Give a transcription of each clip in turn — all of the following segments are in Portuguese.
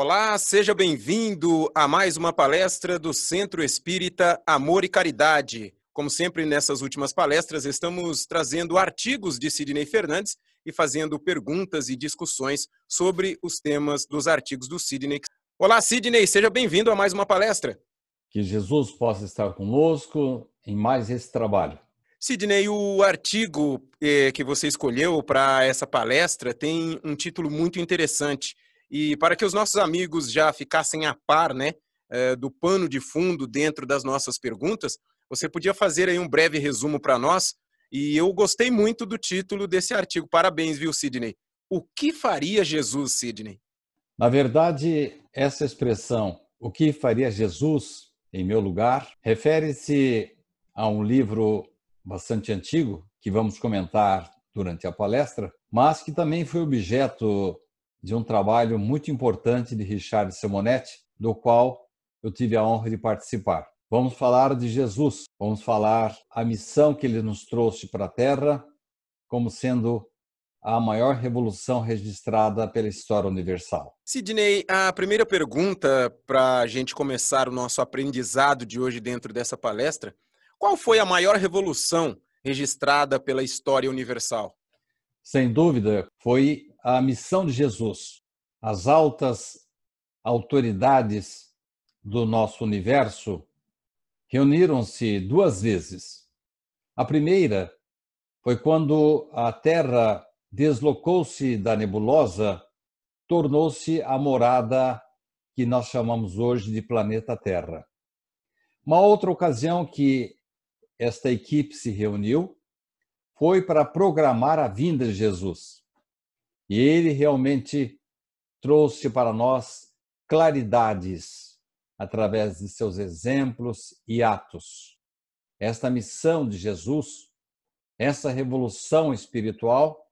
Olá, seja bem-vindo a mais uma palestra do Centro Espírita Amor e Caridade. Como sempre, nessas últimas palestras, estamos trazendo artigos de Sidney Fernandes e fazendo perguntas e discussões sobre os temas dos artigos do Sidney. Olá, Sidney, seja bem-vindo a mais uma palestra. Que Jesus possa estar conosco em mais esse trabalho. Sidney, o artigo eh, que você escolheu para essa palestra tem um título muito interessante e para que os nossos amigos já ficassem a par né, eh, do pano de fundo dentro das nossas perguntas, você podia fazer aí um breve resumo para nós. E eu gostei muito do título desse artigo. Parabéns, viu, Sidney? O que faria Jesus, Sidney? Na verdade, essa expressão, o que faria Jesus em meu lugar, refere-se a um livro bastante antigo que vamos comentar durante a palestra, mas que também foi objeto de um trabalho muito importante de Richard Simonetti, do qual eu tive a honra de participar. Vamos falar de Jesus, vamos falar a missão que ele nos trouxe para a Terra como sendo a maior revolução registrada pela história universal. Sidney, a primeira pergunta para a gente começar o nosso aprendizado de hoje dentro dessa palestra: qual foi a maior revolução registrada pela história universal? Sem dúvida, foi a missão de Jesus. As altas autoridades do nosso universo reuniram-se duas vezes. A primeira foi quando a Terra deslocou-se da nebulosa, tornou-se a morada que nós chamamos hoje de planeta Terra. Uma outra ocasião que esta equipe se reuniu foi para programar a vinda de Jesus. E ele realmente trouxe para nós claridades através de seus exemplos e atos. Esta missão de Jesus, essa revolução espiritual,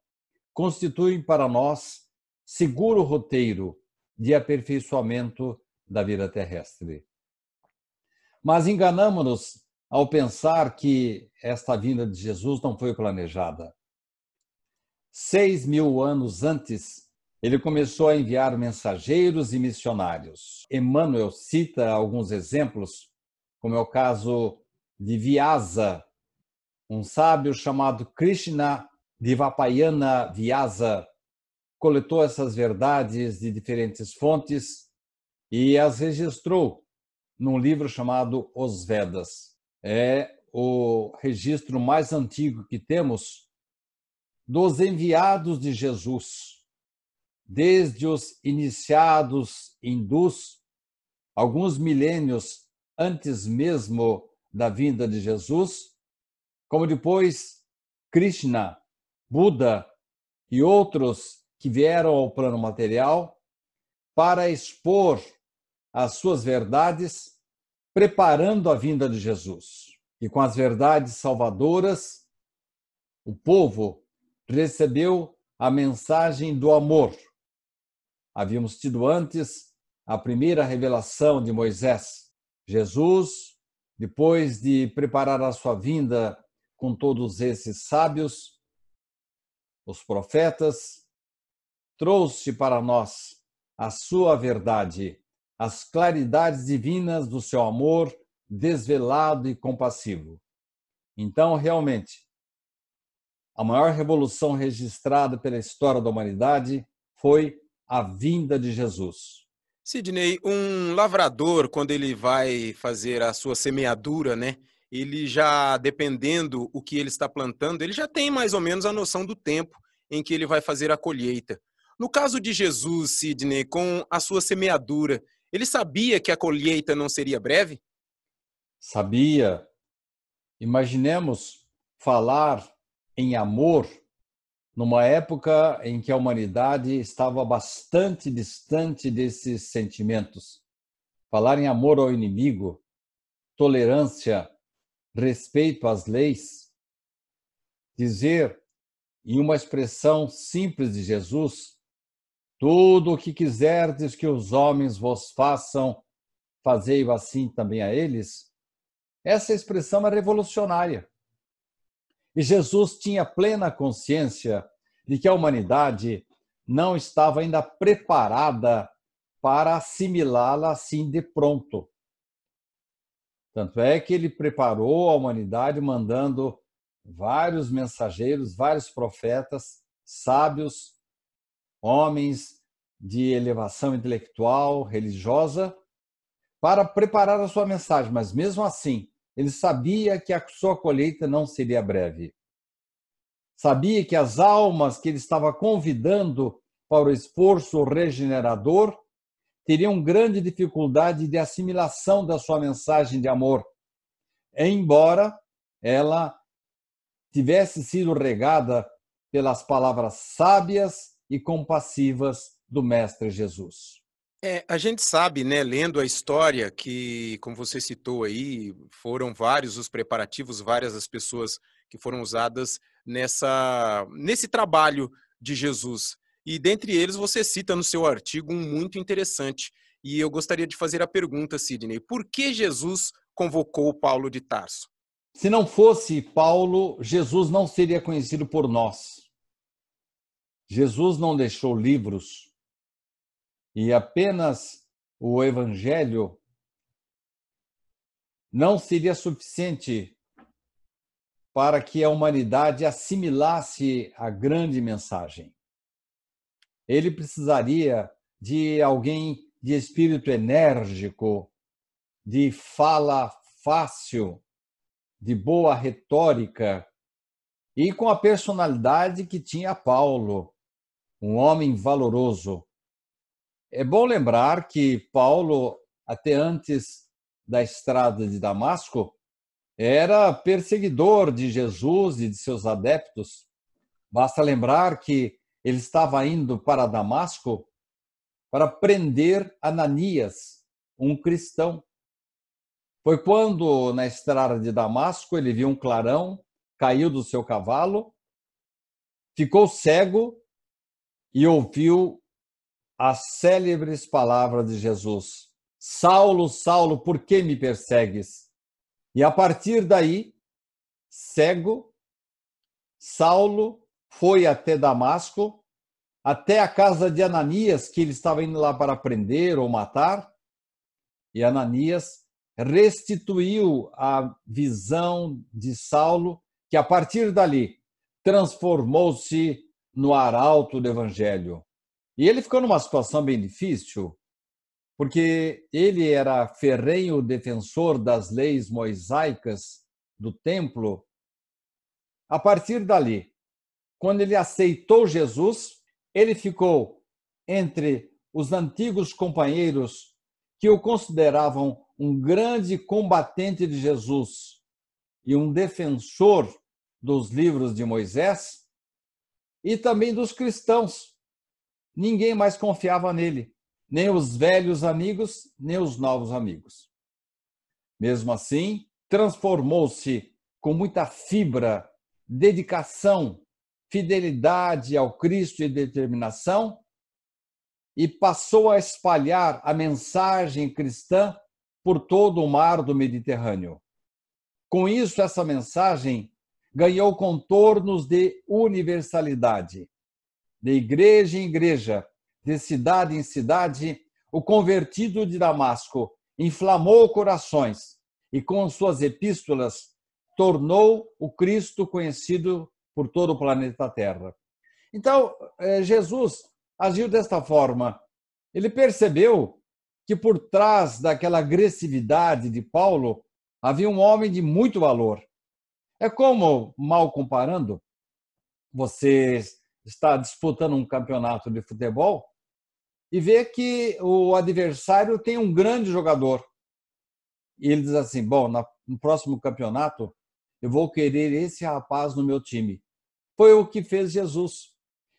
constitui para nós seguro roteiro de aperfeiçoamento da vida terrestre. Mas enganamos-nos ao pensar que esta vinda de Jesus não foi planejada seis mil anos antes, ele começou a enviar mensageiros e missionários. Emmanuel cita alguns exemplos, como é o caso de Vyasa, um sábio chamado Krishna Divapayana Vyasa, coletou essas verdades de diferentes fontes e as registrou num livro chamado Os Vedas. É o registro mais antigo que temos dos enviados de Jesus, desde os iniciados hindus, alguns milênios antes mesmo da vinda de Jesus, como depois Krishna, Buda e outros que vieram ao plano material para expor as suas verdades, preparando a vinda de Jesus. E com as verdades salvadoras, o povo recebeu a mensagem do amor. Havíamos tido antes a primeira revelação de Moisés. Jesus, depois de preparar a sua vinda com todos esses sábios, os profetas, trouxe para nós a sua verdade, as claridades divinas do seu amor desvelado e compassivo. Então, realmente, a maior revolução registrada pela história da humanidade foi a vinda de Jesus. Sidney, um lavrador, quando ele vai fazer a sua semeadura, né? Ele já, dependendo o que ele está plantando, ele já tem mais ou menos a noção do tempo em que ele vai fazer a colheita. No caso de Jesus, Sidney, com a sua semeadura, ele sabia que a colheita não seria breve? Sabia. Imaginemos falar em amor numa época em que a humanidade estava bastante distante desses sentimentos. Falar em amor ao inimigo, tolerância, respeito às leis, dizer em uma expressão simples de Jesus: tudo o que quiserdes que os homens vos façam, fazei-o assim também a eles. Essa expressão é revolucionária. E Jesus tinha plena consciência de que a humanidade não estava ainda preparada para assimilá-la assim de pronto. Tanto é que ele preparou a humanidade mandando vários mensageiros, vários profetas, sábios, homens de elevação intelectual, religiosa, para preparar a sua mensagem, mas mesmo assim, ele sabia que a sua colheita não seria breve. Sabia que as almas que ele estava convidando para o esforço regenerador teriam grande dificuldade de assimilação da sua mensagem de amor, embora ela tivesse sido regada pelas palavras sábias e compassivas do Mestre Jesus. É, a gente sabe, né, lendo a história, que, como você citou aí, foram vários os preparativos, várias as pessoas que foram usadas nessa, nesse trabalho de Jesus. E dentre eles, você cita no seu artigo um muito interessante. E eu gostaria de fazer a pergunta, Sidney: por que Jesus convocou Paulo de Tarso? Se não fosse Paulo, Jesus não seria conhecido por nós. Jesus não deixou livros e apenas o evangelho não seria suficiente para que a humanidade assimilasse a grande mensagem. Ele precisaria de alguém de espírito enérgico, de fala fácil, de boa retórica e com a personalidade que tinha Paulo, um homem valoroso. É bom lembrar que Paulo, até antes da estrada de Damasco, era perseguidor de Jesus e de seus adeptos. Basta lembrar que ele estava indo para Damasco para prender Ananias, um cristão. Foi quando, na estrada de Damasco, ele viu um clarão, caiu do seu cavalo, ficou cego e ouviu as célebres palavras de Jesus: Saulo, Saulo, por que me persegues? E a partir daí, cego, Saulo foi até Damasco, até a casa de Ananias, que ele estava indo lá para prender ou matar, e Ananias restituiu a visão de Saulo, que a partir dali transformou-se no arauto do evangelho. E ele ficou numa situação bem difícil, porque ele era ferrenho defensor das leis mosaicas do templo. A partir dali, quando ele aceitou Jesus, ele ficou entre os antigos companheiros que o consideravam um grande combatente de Jesus e um defensor dos livros de Moisés, e também dos cristãos. Ninguém mais confiava nele, nem os velhos amigos, nem os novos amigos. Mesmo assim, transformou-se com muita fibra, dedicação, fidelidade ao Cristo e determinação e passou a espalhar a mensagem cristã por todo o mar do Mediterrâneo. Com isso, essa mensagem ganhou contornos de universalidade. De igreja em igreja, de cidade em cidade, o convertido de Damasco inflamou corações e, com suas epístolas, tornou o Cristo conhecido por todo o planeta Terra. Então, eh, Jesus agiu desta forma. Ele percebeu que por trás daquela agressividade de Paulo havia um homem de muito valor. É como, mal comparando, você está disputando um campeonato de futebol e vê que o adversário tem um grande jogador. E ele diz assim: Bom, no próximo campeonato eu vou querer esse rapaz no meu time. Foi o que fez Jesus.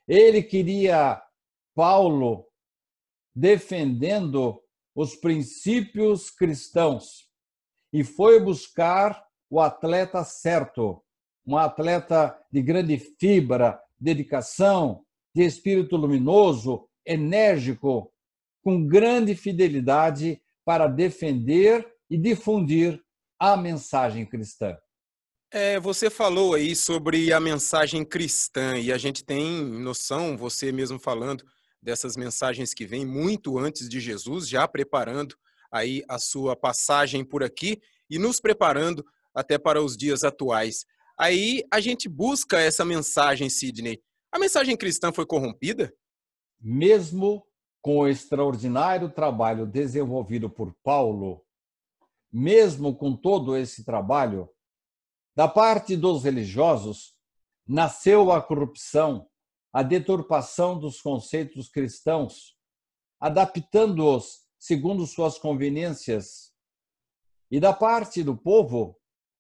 Ele queria Paulo defendendo os princípios cristãos e foi buscar o atleta certo, um atleta de grande fibra, dedicação, de espírito luminoso, enérgico, com grande fidelidade para defender e difundir a mensagem cristã. É, você falou aí sobre a mensagem cristã e a gente tem noção, você mesmo falando, dessas mensagens que vêm muito antes de Jesus, já preparando aí a sua passagem por aqui e nos preparando até para os dias atuais. Aí a gente busca essa mensagem, Sidney. A mensagem cristã foi corrompida? Mesmo com o extraordinário trabalho desenvolvido por Paulo, mesmo com todo esse trabalho, da parte dos religiosos, nasceu a corrupção, a deturpação dos conceitos cristãos, adaptando-os segundo suas conveniências. E da parte do povo,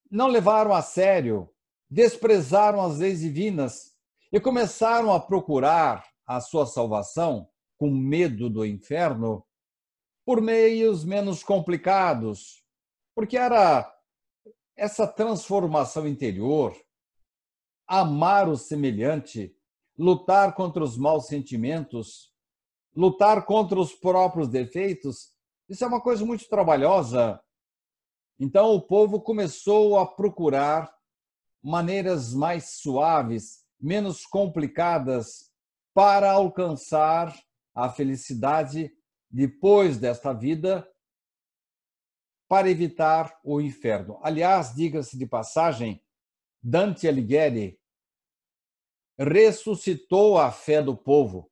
não levaram a sério, desprezaram as leis divinas e começaram a procurar a sua salvação com medo do inferno por meios menos complicados, porque era essa transformação interior, amar o semelhante, lutar contra os maus sentimentos, lutar contra os próprios defeitos, isso é uma coisa muito trabalhosa. Então o povo começou a procurar maneiras mais suaves, menos complicadas para alcançar a felicidade depois desta vida, para evitar o inferno. Aliás, diga-se de passagem, Dante Alighieri ressuscitou a fé do povo,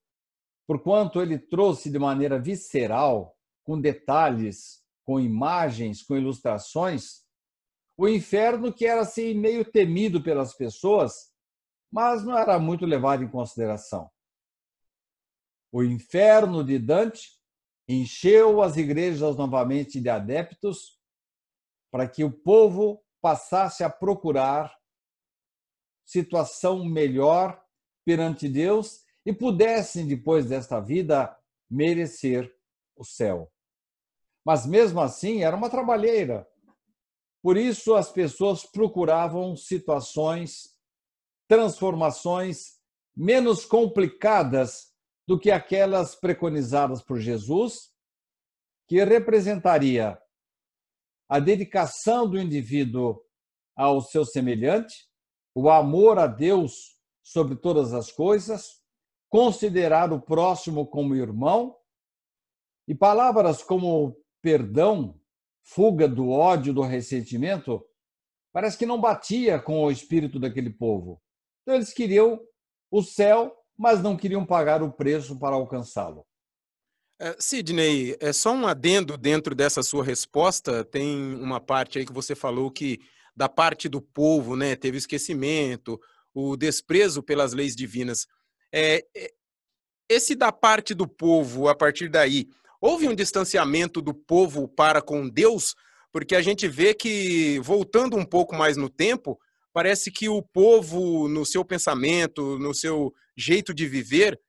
porquanto ele trouxe de maneira visceral, com detalhes, com imagens, com ilustrações, o inferno que era assim meio temido pelas pessoas, mas não era muito levado em consideração. O inferno de Dante encheu as igrejas novamente de adeptos para que o povo passasse a procurar situação melhor perante Deus e pudessem, depois desta vida, merecer o céu. Mas mesmo assim, era uma trabalheira. Por isso, as pessoas procuravam situações, transformações menos complicadas do que aquelas preconizadas por Jesus, que representaria a dedicação do indivíduo ao seu semelhante, o amor a Deus sobre todas as coisas, considerar o próximo como irmão, e palavras como perdão, fuga do ódio, do ressentimento, parece que não batia com o espírito daquele povo. Então eles queriam o céu, mas não queriam pagar o preço para alcançá-lo. É, Sidney, é só um adendo dentro dessa sua resposta. Tem uma parte aí que você falou que da parte do povo, né, teve esquecimento, o desprezo pelas leis divinas. É, é, esse da parte do povo, a partir daí, houve um distanciamento do povo para com Deus? Porque a gente vê que, voltando um pouco mais no tempo, parece que o povo, no seu pensamento, no seu jeito de viver,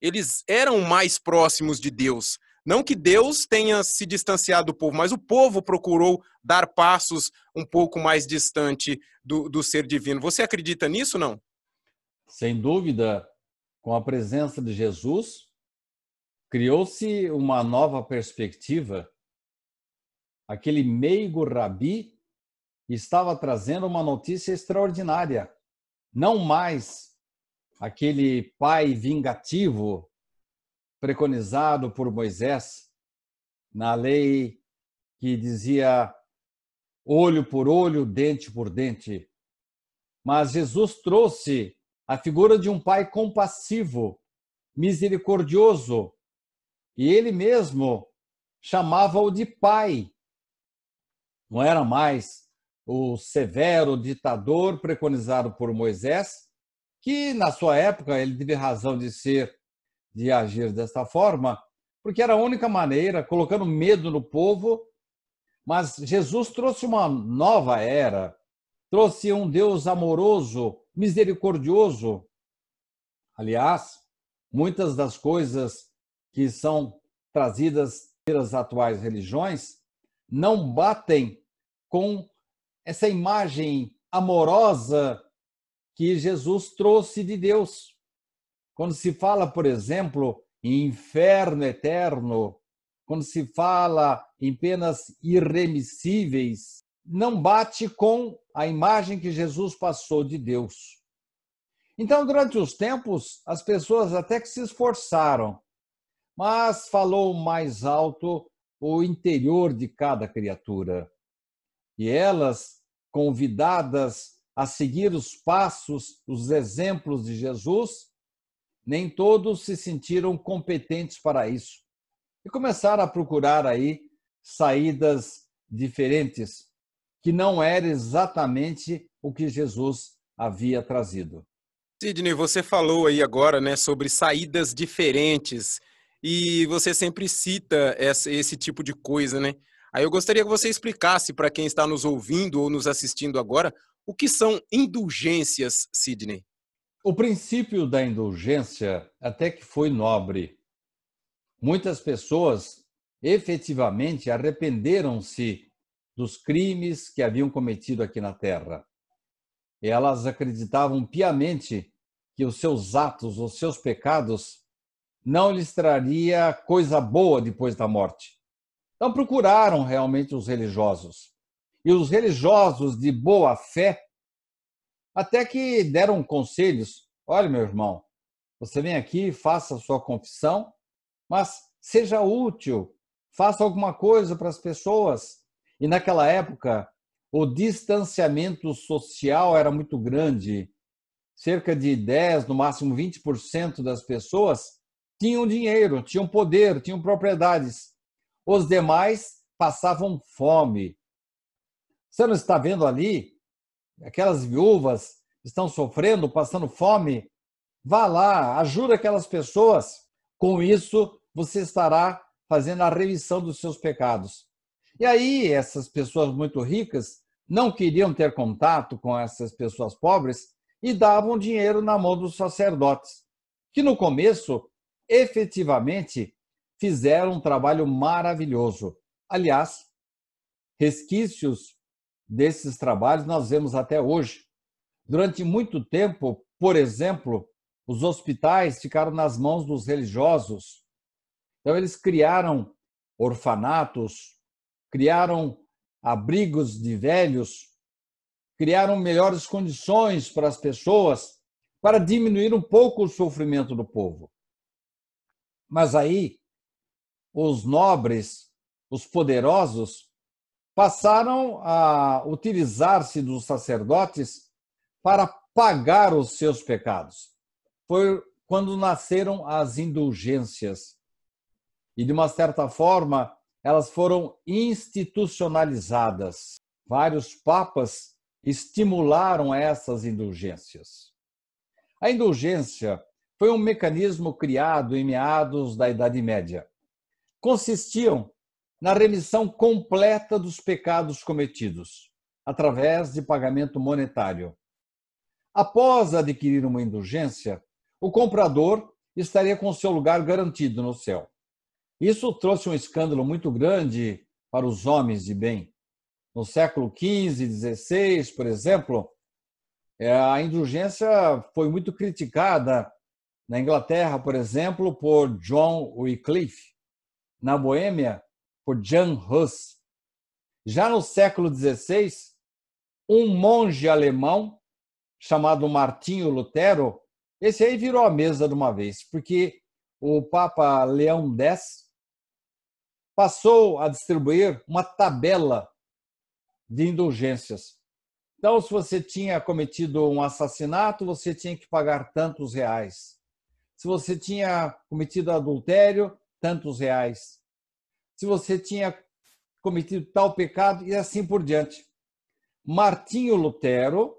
eles eram mais próximos de Deus. Não que Deus tenha se distanciado do povo, mas o povo procurou dar passos um pouco mais distante do, do ser divino. Você acredita nisso, não? Sem dúvida, com a presença de Jesus, criou-se uma nova perspectiva. Aquele meigo rabi estava trazendo uma notícia extraordinária. Não mais aquele pai vingativo preconizado por Moisés na lei que dizia olho por olho, dente por dente. Mas Jesus trouxe a figura de um pai compassivo, misericordioso, e ele mesmo chamava-o de pai. Não era mais o severo ditador preconizado por Moisés, que na sua época ele teve razão de ser, de agir desta forma, porque era a única maneira, colocando medo no povo. Mas Jesus trouxe uma nova era, trouxe um Deus amoroso, misericordioso. Aliás, muitas das coisas que são trazidas pelas atuais religiões não batem com essa imagem amorosa que Jesus trouxe de Deus. Quando se fala, por exemplo, em inferno eterno, quando se fala em penas irremissíveis, não bate com a imagem que Jesus passou de Deus. Então, durante os tempos, as pessoas até que se esforçaram, mas falou mais alto o interior de cada criatura. E elas, convidadas a seguir os passos, os exemplos de Jesus, nem todos se sentiram competentes para isso. E começaram a procurar aí saídas diferentes, que não era exatamente o que Jesus havia trazido. Sidney, você falou aí agora né, sobre saídas diferentes e você sempre cita essa, esse tipo de coisa, né? Aí eu gostaria que você explicasse para quem está nos ouvindo ou nos assistindo agora o que são indulgências, Sidney. O princípio da indulgência até que foi nobre. Muitas pessoas efetivamente arrependeram-se dos crimes que haviam cometido aqui na terra. Elas acreditavam piamente que os seus atos, os seus pecados, não lhes traria coisa boa depois da morte. Então procuraram realmente os religiosos. E os religiosos de boa fé até que deram conselhos. Olha, meu irmão, você vem aqui, faça a sua confissão, mas seja útil, faça alguma coisa para as pessoas. E naquela época, o distanciamento social era muito grande. Cerca de 10, no máximo 20% das pessoas tinham dinheiro, tinham poder, tinham propriedades. Os demais passavam fome. Você não está vendo ali aquelas viúvas estão sofrendo, passando fome, vá lá, ajuda aquelas pessoas. Com isso, você estará fazendo a revisão dos seus pecados. E aí, essas pessoas muito ricas não queriam ter contato com essas pessoas pobres e davam dinheiro na mão dos sacerdotes, que no começo, efetivamente, fizeram um trabalho maravilhoso. Aliás, resquícios desses trabalhos nós vemos até hoje. Durante muito tempo, por exemplo, os hospitais ficaram nas mãos dos religiosos. Então, eles criaram orfanatos, criaram abrigos de velhos, criaram melhores condições para as pessoas, para diminuir um pouco o sofrimento do povo. Mas aí, os nobres, os poderosos, passaram a utilizar-se dos sacerdotes para pagar os seus pecados. Foi quando nasceram as indulgências. E, de uma certa forma, elas foram institucionalizadas. Vários papas estimularam essas indulgências. A indulgência foi um mecanismo criado em meados da Idade Média. Consistiam na remissão completa dos pecados cometidos, através de pagamento monetário. Após adquirir uma indulgência, o comprador estaria com seu lugar garantido no céu. Isso trouxe um escândalo muito grande para os homens de bem. No século XV XVI, por exemplo, é, a indulgência foi muito criticada na Inglaterra, por exemplo, por John Wycliffe. Na Boêmia, por Jan Hus. Já no século XVI, um monge alemão chamado Martinho Lutero, esse aí virou a mesa de uma vez, porque o Papa Leão X passou a distribuir uma tabela de indulgências. Então, se você tinha cometido um assassinato, você tinha que pagar tantos reais. Se você tinha cometido adultério, tantos reais se você tinha cometido tal pecado e assim por diante. Martinho Lutero,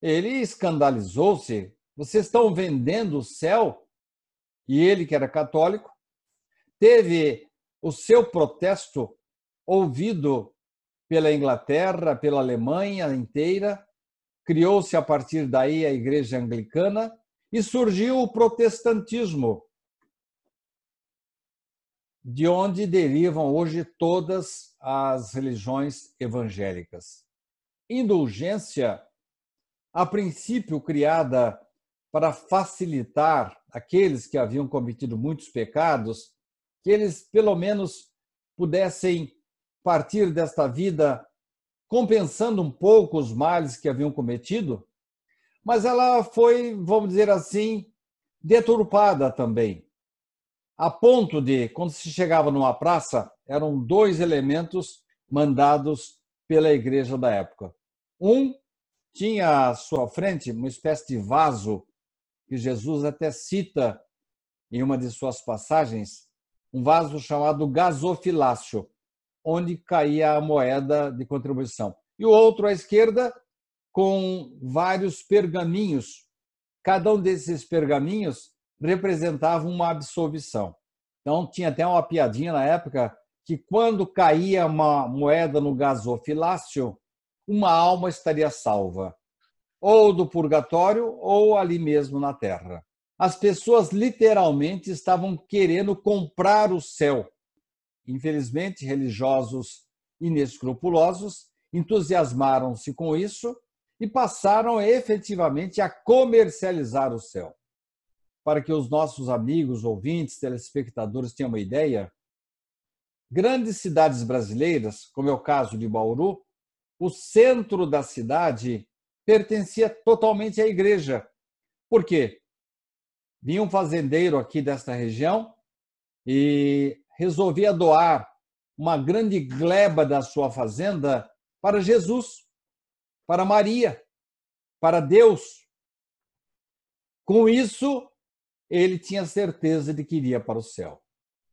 ele escandalizou-se. Vocês estão vendendo o céu? E ele, que era católico, teve o seu protesto ouvido pela Inglaterra, pela Alemanha inteira, criou-se a partir daí a Igreja Anglicana e surgiu o protestantismo, de onde derivam hoje todas as religiões evangélicas. Indulgência, a princípio criada para facilitar aqueles que haviam cometido muitos pecados, que eles pelo menos pudessem partir desta vida compensando um pouco os males que haviam cometido, mas ela foi, vamos dizer assim, deturpada também. A ponto de, quando se chegava numa praça, eram dois elementos mandados pela igreja da época. Um tinha à sua frente uma espécie de vaso que Jesus até cita em uma de suas passagens, um vaso chamado gasofilácio, onde caía a moeda de contribuição. E o outro à esquerda com vários pergaminhos. Cada um desses pergaminhos representava uma absolvição. Então, tinha até uma piadinha na época que quando caía uma moeda no gasofilácio, uma alma estaria salva, ou do purgatório ou ali mesmo na terra. As pessoas literalmente estavam querendo comprar o céu. Infelizmente, religiosos inescrupulosos entusiasmaram-se com isso e passaram efetivamente a comercializar o céu. Para que os nossos amigos, ouvintes, telespectadores tenham uma ideia, grandes cidades brasileiras, como é o caso de Bauru, o centro da cidade pertencia totalmente à igreja. Por quê? Vinha um fazendeiro aqui desta região e resolvia doar uma grande gleba da sua fazenda para Jesus para Maria, para Deus. Com isso, ele tinha certeza de que iria para o céu.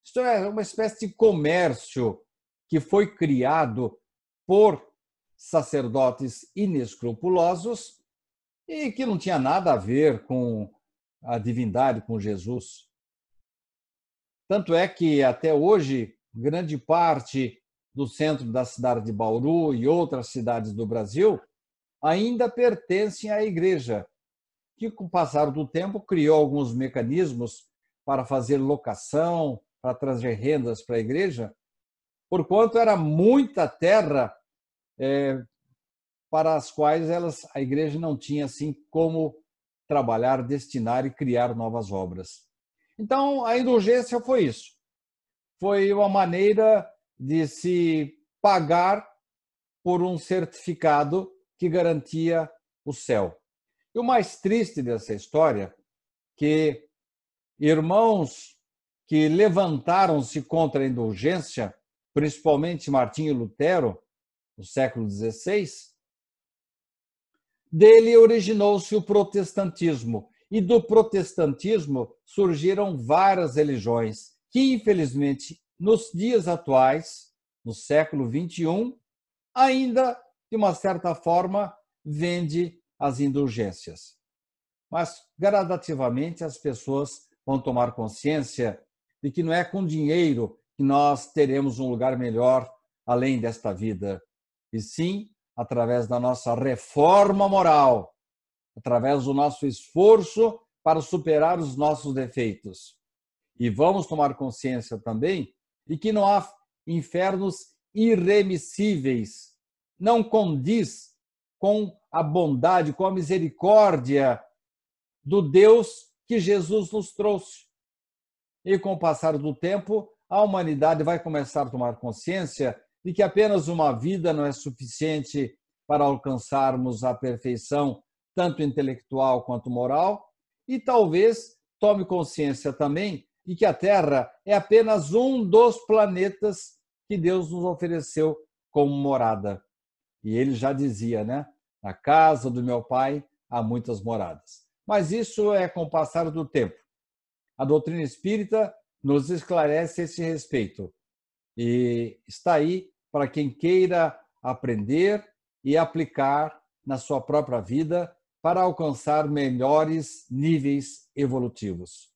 Isto é uma espécie de comércio que foi criado por sacerdotes inescrupulosos e que não tinha nada a ver com a divindade, com Jesus. Tanto é que até hoje, grande parte do centro da cidade de Bauru e outras cidades do Brasil ainda pertencem à igreja, que com o passar do tempo criou alguns mecanismos para fazer locação, para trazer rendas para a igreja, porquanto era muita terra é, para as quais elas, a igreja não tinha assim como trabalhar, destinar e criar novas obras. Então, a indulgência foi isso. Foi uma maneira de se pagar por um certificado que garantia o céu. E o mais triste dessa história que irmãos que levantaram-se contra a indulgência, principalmente Martinho Lutero, no século XVI, dele originou-se o protestantismo. E do protestantismo surgiram várias religiões que, infelizmente, nos dias atuais, no século XXI, ainda de uma certa forma, vende as indulgências. Mas, gradativamente, as pessoas vão tomar consciência de que não é com dinheiro que nós teremos um lugar melhor além desta vida, e sim através da nossa reforma moral, através do nosso esforço para superar os nossos defeitos. E vamos tomar consciência também de que não há infernos irremissíveis não condiz com a bondade, com a misericórdia do Deus que Jesus nos trouxe. E com o passar do tempo, a humanidade vai começar a tomar consciência de que apenas uma vida não é suficiente para alcançarmos a perfeição, tanto intelectual quanto moral, e talvez tome consciência também de que a Terra é apenas um dos planetas que Deus nos ofereceu como morada. E ele já dizia, né? Na casa do meu pai há muitas moradas. Mas isso é com o passar do tempo. A doutrina espírita nos esclarece esse respeito e está aí para quem queira aprender e aplicar na sua própria vida para alcançar melhores níveis evolutivos.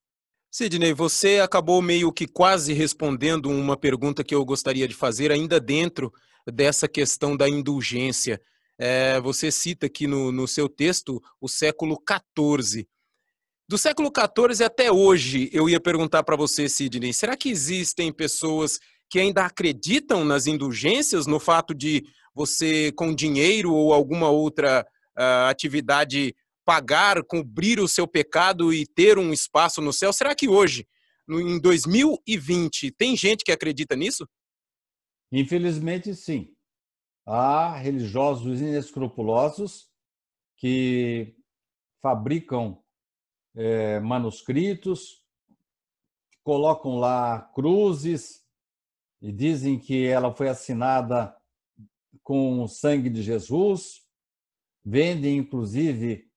Sidney, você acabou meio que quase respondendo uma pergunta que eu gostaria de fazer ainda dentro dessa questão da indulgência. É, você cita aqui no, no seu texto o século XIV. Do século XIV até hoje, eu ia perguntar para você, Sidney, será que existem pessoas que ainda acreditam nas indulgências, no fato de você, com dinheiro ou alguma outra uh, atividade, pagar, cobrir o seu pecado e ter um espaço no céu? Será que hoje, no, em 2020, tem gente que acredita nisso? Infelizmente, sim. Há religiosos inescrupulosos que fabricam é, manuscritos, colocam lá cruzes e dizem que ela foi assinada com o sangue de Jesus, vendem inclusive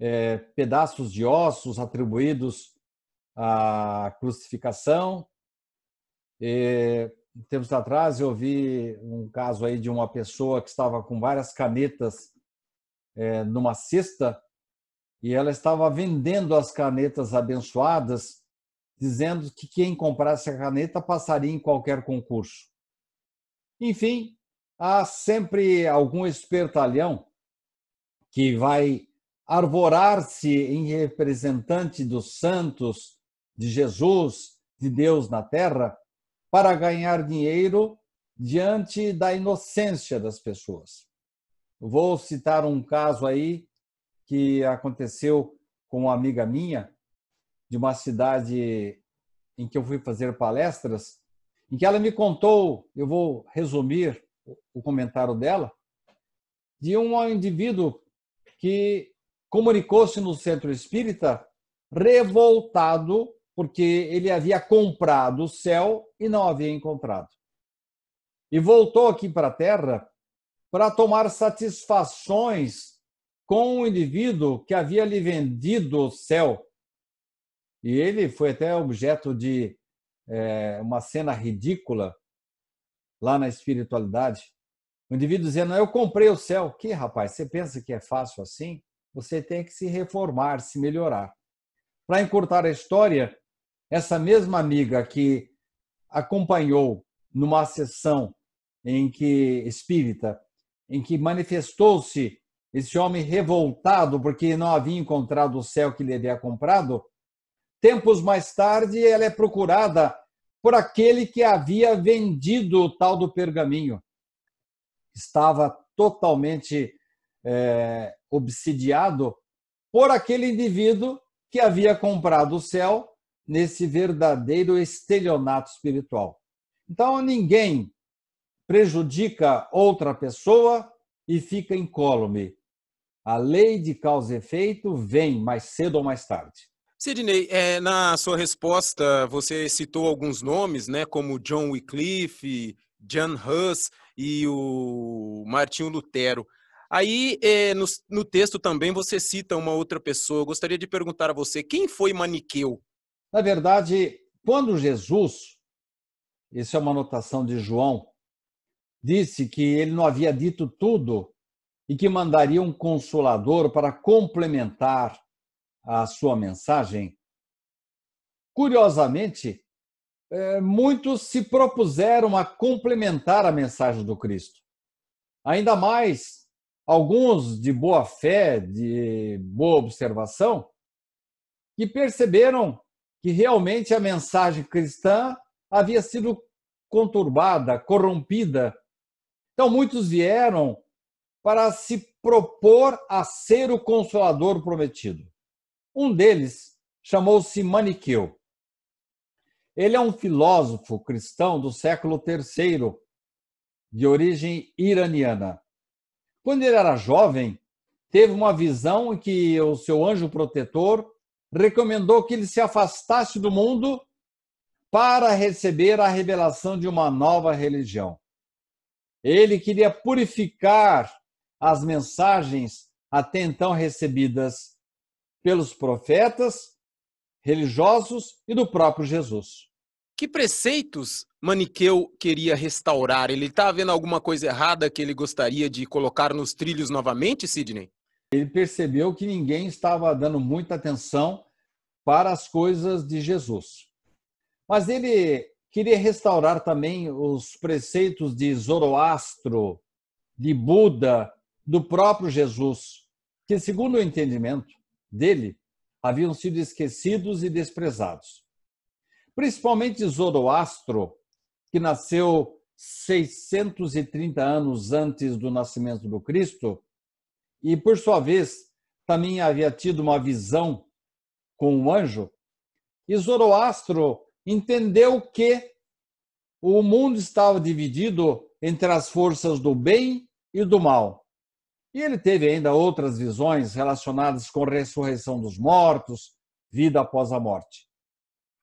é, pedaços de ossos atribuídos à crucificação. E, tempos atrás eu vi um caso aí de uma pessoa que estava com várias canetas é, numa cesta e ela estava vendendo as canetas abençoadas, dizendo que quem comprasse a caneta passaria em qualquer concurso. Enfim, há sempre algum espertalhão que vai arvorar-se em representante dos santos, de Jesus, de Deus na terra, para ganhar dinheiro diante da inocência das pessoas. Vou citar um caso aí que aconteceu com uma amiga minha, de uma cidade em que eu fui fazer palestras, em que ela me contou, eu vou resumir o comentário dela, de um indivíduo que comunicou-se no centro espírita revoltado porque ele havia comprado o céu e não havia encontrado. E voltou aqui para a Terra para tomar satisfações com um indivíduo que havia lhe vendido o céu. E ele foi até objeto de é, uma cena ridícula lá na espiritualidade. O indivíduo dizendo: Eu comprei o céu. Que rapaz, você pensa que é fácil assim? Você tem que se reformar, se melhorar. Para encurtar a história, essa mesma amiga que acompanhou numa sessão em que espírita, em que manifestou-se esse homem revoltado porque não havia encontrado o céu que ele havia comprado, tempos mais tarde ela é procurada por aquele que havia vendido o tal do pergaminho. Estava totalmente é, obsidiado por aquele indivíduo que havia comprado o céu nesse verdadeiro estelionato espiritual. Então, ninguém prejudica outra pessoa e fica incólume a lei de causa e efeito vem mais cedo ou mais tarde. Sidney, é, na sua resposta, você citou alguns nomes, né, como John Wycliffe, John Huss e o Martinho Lutero. Aí, é, no, no, texto também, você cita uma outra pessoa. Eu gostaria de perguntar a você, quem foi Maniqueu? Na verdade, quando Jesus, isso é uma anotação de João, disse que ele não havia dito tudo e que mandaria um consolador para complementar a sua mensagem. Curiosamente, é, muitos se propuseram a complementar a mensagem do Cristo. Ainda mais, alguns de boa fé, de boa observação, que perceberam que realmente a mensagem cristã havia sido conturbada, corrompida. Então, muitos vieram para se propor a ser o consolador prometido. Um deles chamou-se Maniqueu. Ele é um filósofo cristão do século III, de origem iraniana. Quando ele era jovem, teve uma visão em que o seu anjo protetor recomendou que ele se afastasse do mundo para receber a revelação de uma nova religião. Ele queria purificar as mensagens até então recebidas pelos profetas, religiosos e do próprio Jesus. Que preceitos Maniqueu queria restaurar? Ele está vendo alguma coisa errada que ele gostaria de colocar nos trilhos novamente, Sidney? Ele percebeu que ninguém estava dando muita atenção para as coisas de Jesus. Mas ele queria restaurar também os preceitos de Zoroastro, de Buda do próprio Jesus, que, segundo o entendimento dele, haviam sido esquecidos e desprezados. Principalmente Zoroastro, que nasceu 630 anos antes do nascimento do Cristo, e, por sua vez, também havia tido uma visão com um anjo, e Zoroastro entendeu que o mundo estava dividido entre as forças do bem e do mal E ele teve ainda outras visões relacionadas com ressurreição dos mortos, vida após a morte.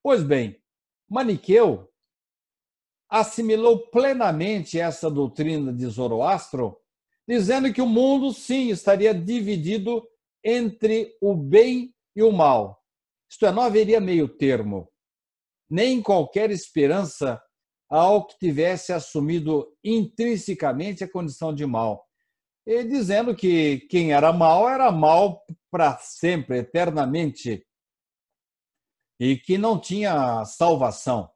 Pois bem, Maniqueu assimilou plenamente essa doutrina de Zoroastro, dizendo que o mundo sim estaria dividido entre o bem e o mal. Isto é, não haveria meio termo, nem qualquer esperança ao que tivesse assumido intrinsecamente a condição de mal. E dizendo que quem era mal era mal para sempre, eternamente, e que não tinha salvação.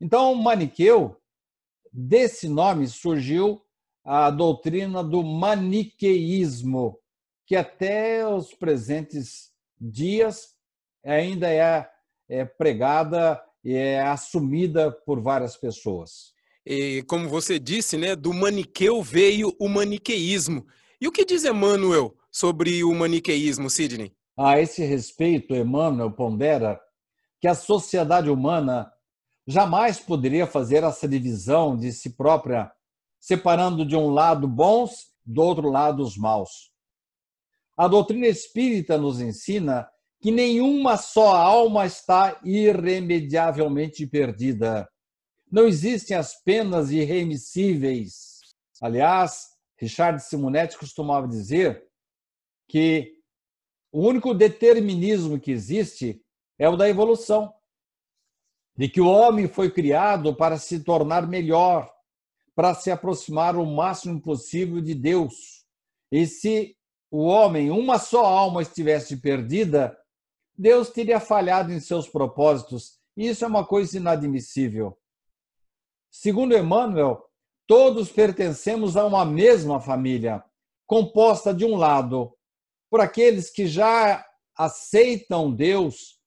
Então, Maniqueu, desse nome surgiu a doutrina do maniqueísmo, que até os presentes dias ainda é, é pregada e é assumida por várias pessoas. E, como você disse, né, do maniqueu veio o maniqueísmo. E o que diz Emmanuel sobre o maniqueísmo, Sidney? A esse respeito, Emmanuel pondera que a sociedade humana jamais poderia fazer essa divisão de si própria, separando de um lado bons, do outro lado os maus. A doutrina espírita nos ensina que nenhuma só alma está irremediavelmente perdida. Não existem as penas irremissíveis. Aliás, Richard Simonetti costumava dizer que o único determinismo que existe é o da evolução. De que o homem foi criado para se tornar melhor, para se aproximar o máximo possível de Deus. E se o homem, uma só alma estivesse perdida, Deus teria falhado em seus propósitos. E isso é uma coisa inadmissível. Segundo Emmanuel, todos pertencemos a uma mesma família, composta de um lado por aqueles que já aceitam Deus,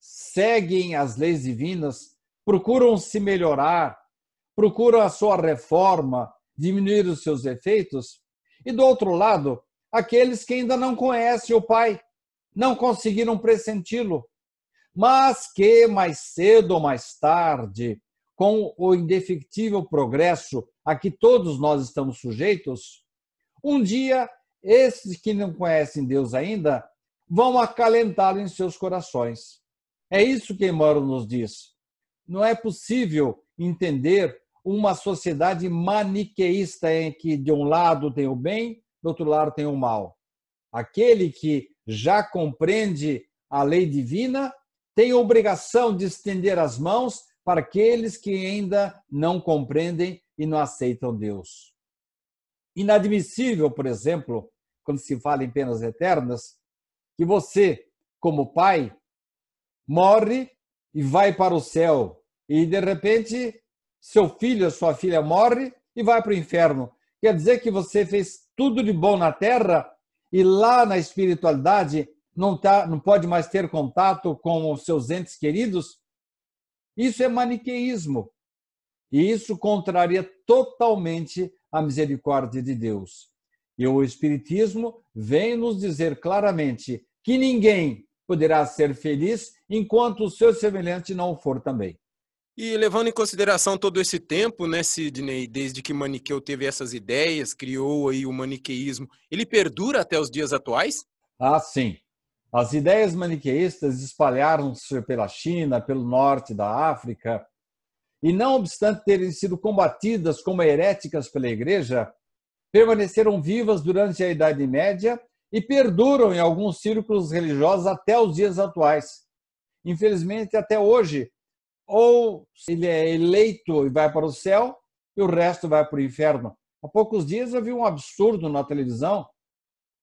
seguem as leis divinas, procuram se melhorar, procuram a sua reforma, diminuir os seus efeitos, e do outro lado, aqueles que ainda não conhecem o Pai, não conseguiram pressenti-lo, mas que mais cedo ou mais tarde, com o indefectível progresso a que todos nós estamos sujeitos, um dia esses que não conhecem Deus ainda vão acalentá-lo em seus corações. É isso que Emmanuel nos diz. Não é possível entender uma sociedade maniqueísta em que de um lado tem o bem do outro lado tem o mal. Aquele que já compreende a lei divina tem obrigação de estender as mãos para aqueles que ainda não compreendem e não aceitam Deus. Inadmissível, por exemplo, quando se fala em penas eternas, que você, como pai, morre e vai para o céu e de repente seu filho, sua filha morre e vai para o inferno. Quer dizer que você fez tudo de bom na terra e lá na espiritualidade não, tá, não pode mais ter contato com os seus entes queridos? Isso é maniqueísmo. E isso contraria totalmente a misericórdia de Deus. E o Espiritismo vem nos dizer claramente que ninguém poderá ser feliz enquanto o seu semelhante não for também. E levando em consideração todo esse tempo, né, Sidney, desde que Maniqueu teve essas ideias, criou aí o maniqueísmo, ele perdura até os dias atuais? Ah, sim. As ideias maniqueístas espalharam-se pela China, pelo norte da África, e não obstante terem sido combatidas como heréticas pela Igreja, permaneceram vivas durante a Idade Média e perduram em alguns círculos religiosos até os dias atuais. Infelizmente, até hoje, ou ele é eleito e vai para o céu e o resto vai para o inferno. Há poucos dias eu vi um absurdo na televisão,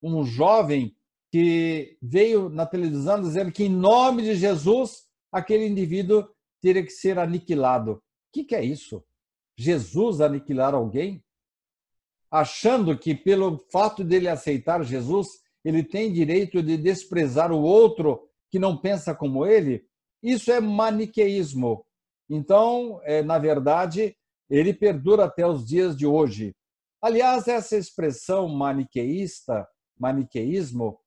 um jovem que veio na televisão dizendo que em nome de Jesus aquele indivíduo teria que ser aniquilado. O que, que é isso? Jesus aniquilar alguém? Achando que pelo fato dele aceitar Jesus, ele tem direito de desprezar o outro que não pensa como ele? Isso é maniqueísmo. Então, é, na verdade, ele perdura até os dias de hoje. Aliás, essa expressão maniqueísta, maniqueísmo,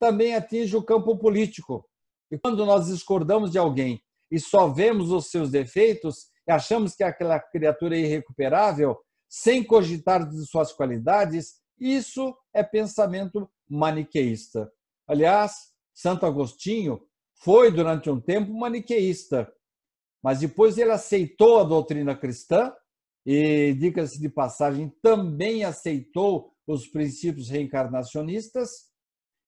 também atinge o campo político. E quando nós discordamos de alguém e só vemos os seus defeitos e achamos que aquela criatura é irrecuperável, sem cogitar de suas qualidades, Isso é pensamento maniqueísta. Aliás, Santo Agostinho foi durante um tempo maniqueísta, mas depois ele aceitou a doutrina cristã e, diga-se de passagem, também aceitou os princípios reencarnacionistas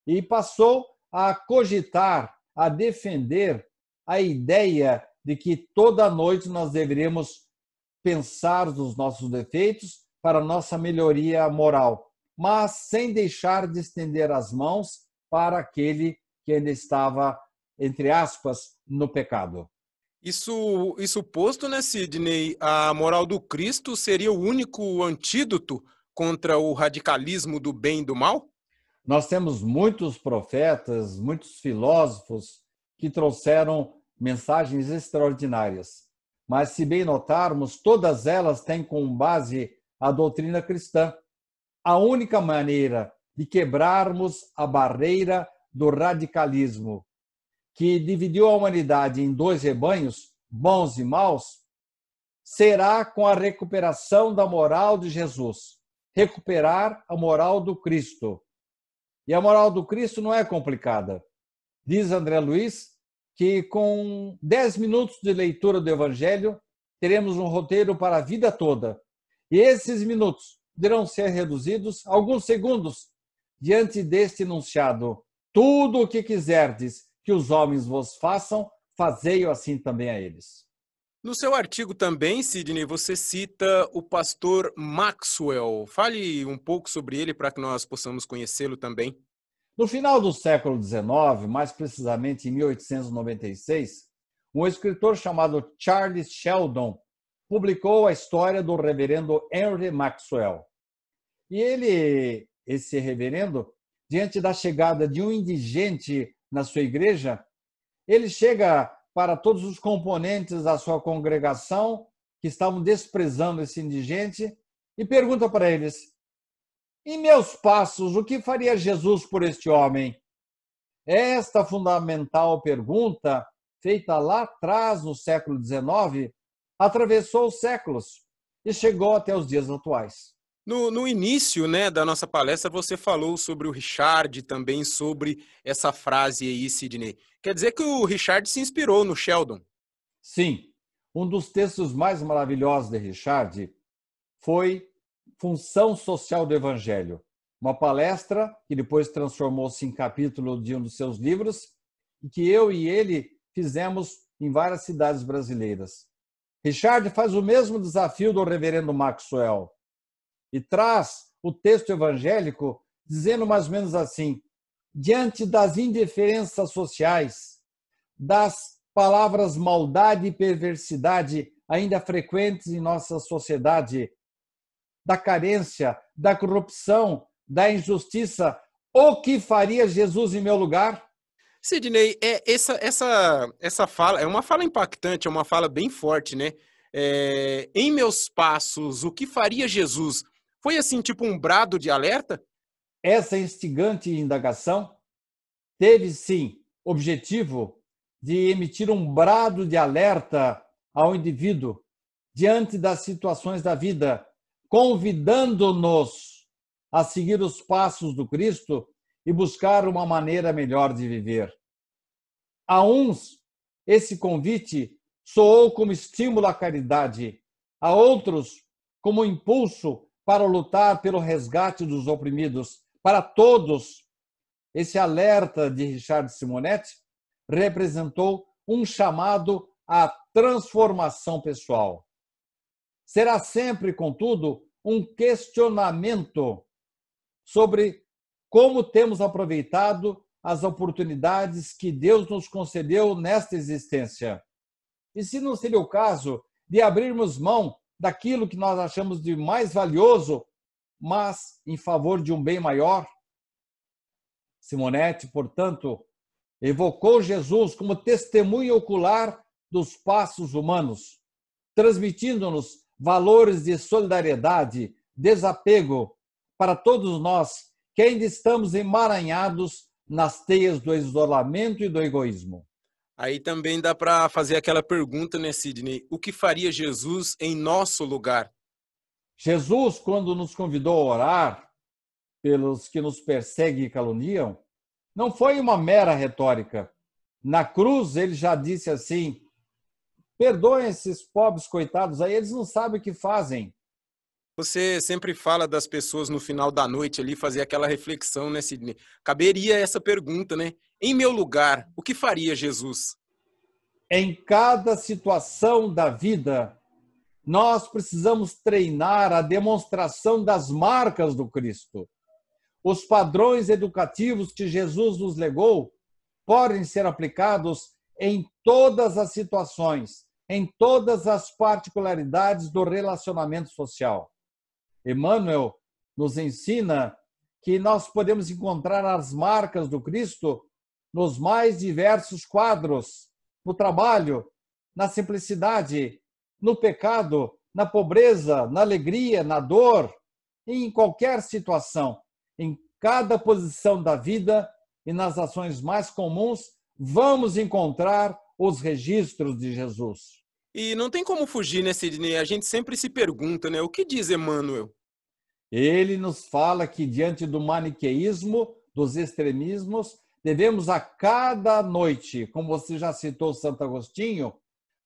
e passou a cogitar, a defender a ideia de que toda noite nós deveríamos pensar nos nossos defeitos para nossa melhoria moral, mas sem deixar de estender as mãos para aquele que ainda estava, entre aspas, no pecado. Isso, isso posto, né, Sidney? A moral do Cristo seria o único antídoto contra o radicalismo do bem e do mal? Nós temos muitos profetas, muitos filósofos que trouxeram mensagens extraordinárias. Mas, se bem notarmos, todas elas têm como base a doutrina cristã. A única maneira de quebrarmos a barreira do radicalismo que dividiu a humanidade em dois rebanhos, bons e maus, será com a recuperação da moral de Jesus. Recuperar a moral do Cristo. E a moral do Cristo não é complicada. Diz André Luiz que com 10 minutos de leitura do Evangelho, teremos um roteiro para a vida toda. E esses minutos deverão ser reduzidos a alguns segundos diante deste enunciado: Tudo o que quiserdes que os homens vos façam, fazei-o assim também a eles. No seu artigo também, Sidney, você cita o pastor Maxwell. Fale um pouco sobre ele para que nós possamos conhecê-lo também. No final do século XIX, mais precisamente em 1896, um escritor chamado Charles Sheldon publicou a história do reverendo Henry Maxwell. E ele, esse reverendo, diante da chegada de um indigente na sua igreja, ele chega para todos os componentes da sua congregação que estavam desprezando esse indigente e pergunta para eles: Em meus passos, o que faria Jesus por este homem? Esta fundamental pergunta, feita lá atrás, no século XIX, atravessou os séculos e chegou até os dias atuais. No, no, início né, da nossa palestra, você falou sobre o Richard, também sobre essa frase aí, Sidney. Quer dizer que o Richard se inspirou no Sheldon? Sim. Um dos textos mais maravilhosos de Richard foi Função Social do Evangelho, uma palestra que depois transformou-se em capítulo de um dos seus livros e que eu e ele fizemos em várias cidades brasileiras. Richard faz o mesmo desafio do reverendo Maxwell e traz o texto evangélico dizendo mais ou menos assim: diante das indiferenças sociais, das palavras maldade e perversidade ainda frequentes em nossa sociedade, da carência, da corrupção, da injustiça, o que faria Jesus em meu lugar? Sidney, é, essa, essa, essa fala é uma fala impactante, é uma fala bem forte, né? É, em meus passos, o que faria Jesus? Foi assim, tipo um brado de alerta? Essa instigante indagação teve, sim, objetivo de emitir um brado de alerta ao indivíduo diante das situações da vida, convidando-nos a seguir os passos do Cristo e buscar uma maneira melhor de viver. A uns, esse convite soou como estímulo à caridade, a outros, como impulso para lutar pelo resgate dos oprimidos. Para todos, esse alerta de Richard Simonetti representou um chamado à transformação pessoal. Será sempre, contudo, um questionamento sobre como temos aproveitado as oportunidades que Deus nos concedeu nesta existência. E se não seria o caso de abrirmos mão daquilo que nós achamos de mais valioso, mas em favor de um bem maior. Simonetti, portanto, evocou Jesus como testemunho ocular dos passos humanos, transmitindo-nos valores de solidariedade, desapego para todos nós que ainda estamos emaranhados nas teias do isolamento e do egoísmo. Aí também dá para fazer aquela pergunta, né, Sidney? O que faria Jesus em nosso lugar? Jesus, quando nos convidou a orar, pelos que nos perseguem e caluniam, não foi uma mera retórica. Na cruz, ele já disse assim: perdoem esses pobres coitados aí, eles não sabem o que fazem. Você sempre fala das pessoas no final da noite ali fazer aquela reflexão, né, Sidney? Caberia essa pergunta, né? Em meu lugar, o que faria Jesus? Em cada situação da vida, nós precisamos treinar a demonstração das marcas do Cristo. Os padrões educativos que Jesus nos legou podem ser aplicados em todas as situações, em todas as particularidades do relacionamento social. Emmanuel nos ensina que nós podemos encontrar as marcas do Cristo nos mais diversos quadros, no trabalho, na simplicidade, no pecado, na pobreza, na alegria, na dor, em qualquer situação, em cada posição da vida e nas ações mais comuns, vamos encontrar os registros de Jesus. E não tem como fugir, né, Sidney? A gente sempre se pergunta, né? O que diz Emmanuel? Ele nos fala que, diante do maniqueísmo, dos extremismos, devemos a cada noite, como você já citou Santo Agostinho,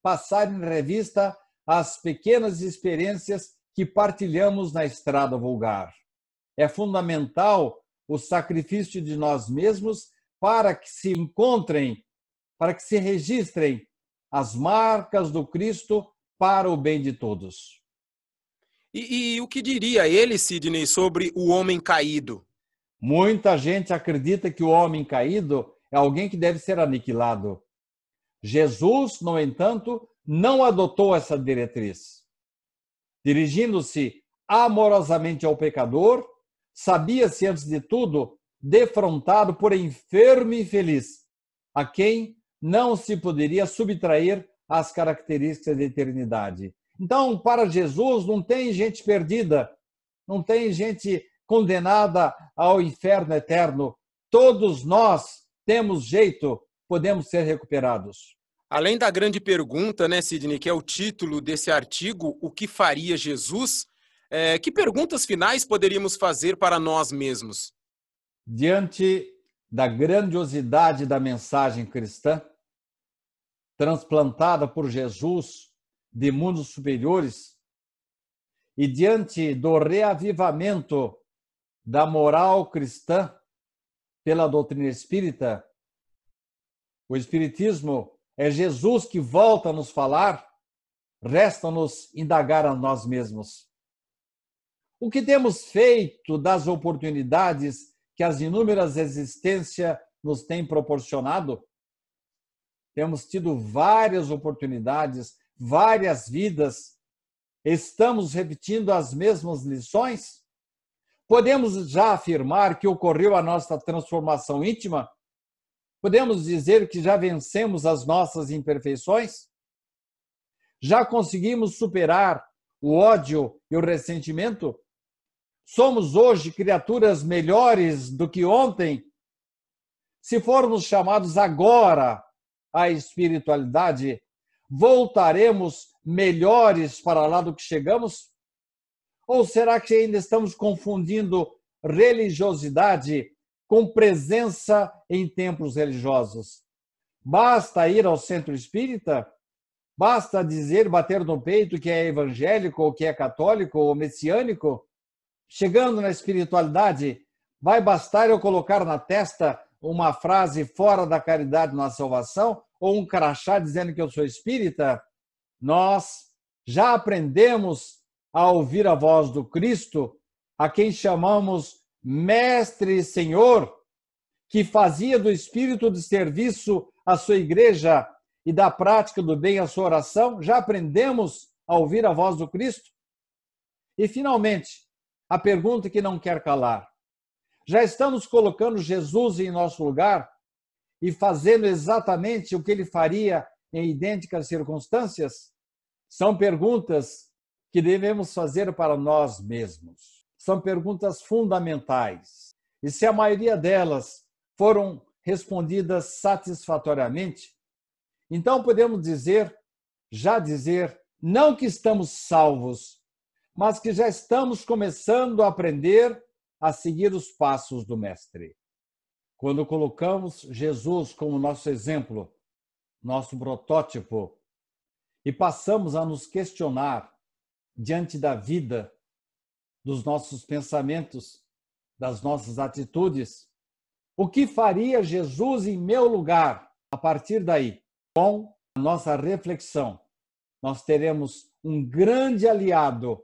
passar em revista as pequenas experiências que partilhamos na estrada vulgar. É fundamental o sacrifício de nós mesmos para que se encontrem, para que se registrem as marcas do Cristo para o bem de todos. E, e, o que diria ele, Sidney, sobre o homem caído? Muita gente acredita que o homem caído é alguém que deve ser aniquilado. Jesus, no entanto, não adotou essa diretriz. Dirigindo-se amorosamente ao pecador, sabia-se, antes de tudo, defrontado por enfermo e infeliz, a quem não se poderia subtrair às características da eternidade. Então, para Jesus, não tem gente perdida, não tem gente condenada ao inferno eterno. Todos nós temos jeito, podemos ser recuperados. Além da grande pergunta, né, Sidney, que é o título desse artigo, O que faria Jesus? É, que perguntas finais poderíamos fazer para nós mesmos? Diante da grandiosidade da mensagem cristã, transplantada por Jesus de mundos superiores, e diante do reavivamento da moral cristã pela doutrina espírita, o Espiritismo é Jesus que volta a nos falar, resta-nos indagar a nós mesmos. O que temos feito das oportunidades que as inúmeras existências nos têm proporcionado? Temos tido várias oportunidades várias vidas, estamos repetindo as mesmas lições? Podemos já afirmar que ocorreu a nossa transformação íntima? Podemos dizer que já vencemos as nossas imperfeições? Já conseguimos superar o ódio e o ressentimento? Somos hoje criaturas melhores do que ontem? Se formos chamados agora à espiritualidade, voltaremos melhores para lá do que chegamos? Ou será que ainda estamos confundindo religiosidade com presença em templos religiosos? Basta ir ao centro espírita? Basta dizer, bater no peito que é evangélico, ou que é católico, ou messiânico? Chegando na espiritualidade, vai bastar eu colocar na testa uma frase fora da caridade na salvação? ou um crachá dizendo que eu sou espírita, nós já aprendemos a ouvir a voz do Cristo, a quem chamamos Mestre e Senhor, que fazia do espírito de serviço a sua igreja e da prática do bem a sua oração, já aprendemos a ouvir a voz do Cristo? E, finalmente, a pergunta que não quer calar: já estamos colocando Jesus em nosso lugar e fazendo exatamente o que ele faria em idênticas circunstâncias? São perguntas que devemos fazer para nós mesmos. São perguntas fundamentais. E se a maioria delas foram respondidas satisfatoriamente, então podemos dizer, já dizer, não que estamos salvos, mas que já estamos começando a aprender a seguir os passos do Mestre. Quando colocamos Jesus como nosso exemplo, nosso protótipo, e passamos a nos questionar diante da vida, dos nossos pensamentos, das nossas atitudes, o que faria Jesus em meu lugar? A partir daí, com a nossa reflexão, nós teremos um grande aliado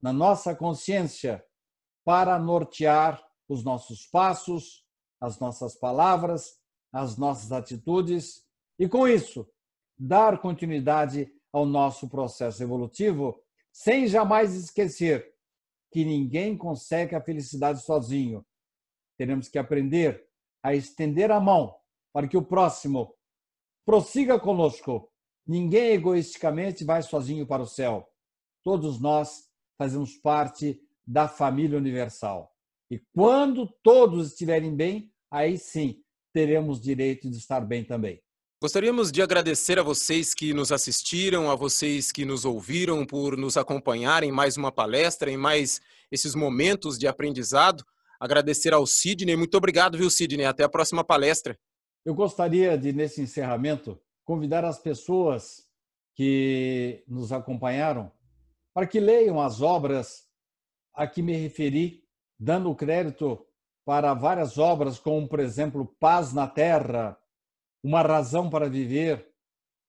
na nossa consciência para nortear os nossos passos, as nossas palavras, as nossas atitudes e, com isso, dar continuidade ao nosso processo evolutivo, sem jamais esquecer que ninguém consegue a felicidade sozinho. Teremos que aprender a estender a mão para que o próximo prossiga conosco. Ninguém egoisticamente vai sozinho para o céu. Todos nós fazemos parte da família universal. E quando todos estiverem bem, aí sim teremos direito de estar bem também. Gostaríamos de agradecer a vocês que nos assistiram, a vocês que nos ouviram por nos acompanhar em mais uma palestra, em mais esses momentos de aprendizado. Agradecer ao Sidney. Muito obrigado, viu, Sidney? Até a próxima palestra. Eu gostaria de, nesse encerramento, convidar as pessoas que nos acompanharam para que leiam as obras a que me referi, dando crédito para várias obras, como, por exemplo, Paz na Terra, Uma Razão para Viver,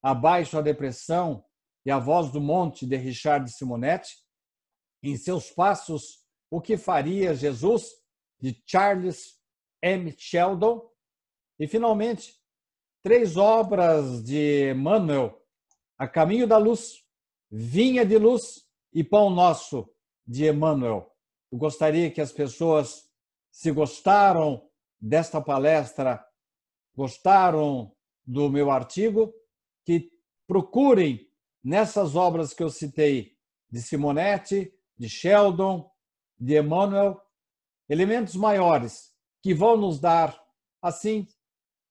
Abaixo a Depressão e A Voz do Monte, de Richard Simonetti, em seus passos, O que Faria Jesus, de Charles M. Sheldon, e, finalmente, três obras de Emmanuel, A Caminho da Luz, Vinha de Luz e Pão Nosso, de Emmanuel. Eu gostaria que as pessoas, se gostaram desta palestra, gostaram do meu artigo, que procurem nessas obras que eu citei, de Simonetti, de Sheldon, de Emmanuel, elementos maiores que vão nos dar, assim,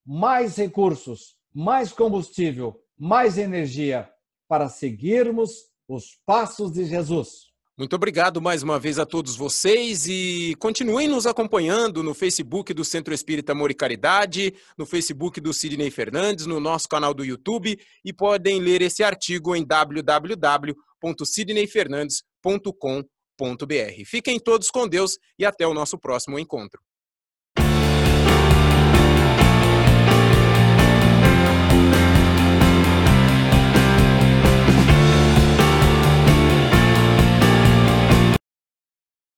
mais recursos, mais combustível, mais energia para seguirmos os passos de Jesus. Muito obrigado mais uma vez a todos vocês e continuem nos acompanhando no Facebook do Centro Espírita Amor e Caridade, no Facebook do Sidney Fernandes, no nosso canal do YouTube e podem ler esse artigo em www.sidneyfernandes.com.br. Fiquem todos com Deus e até o nosso próximo encontro.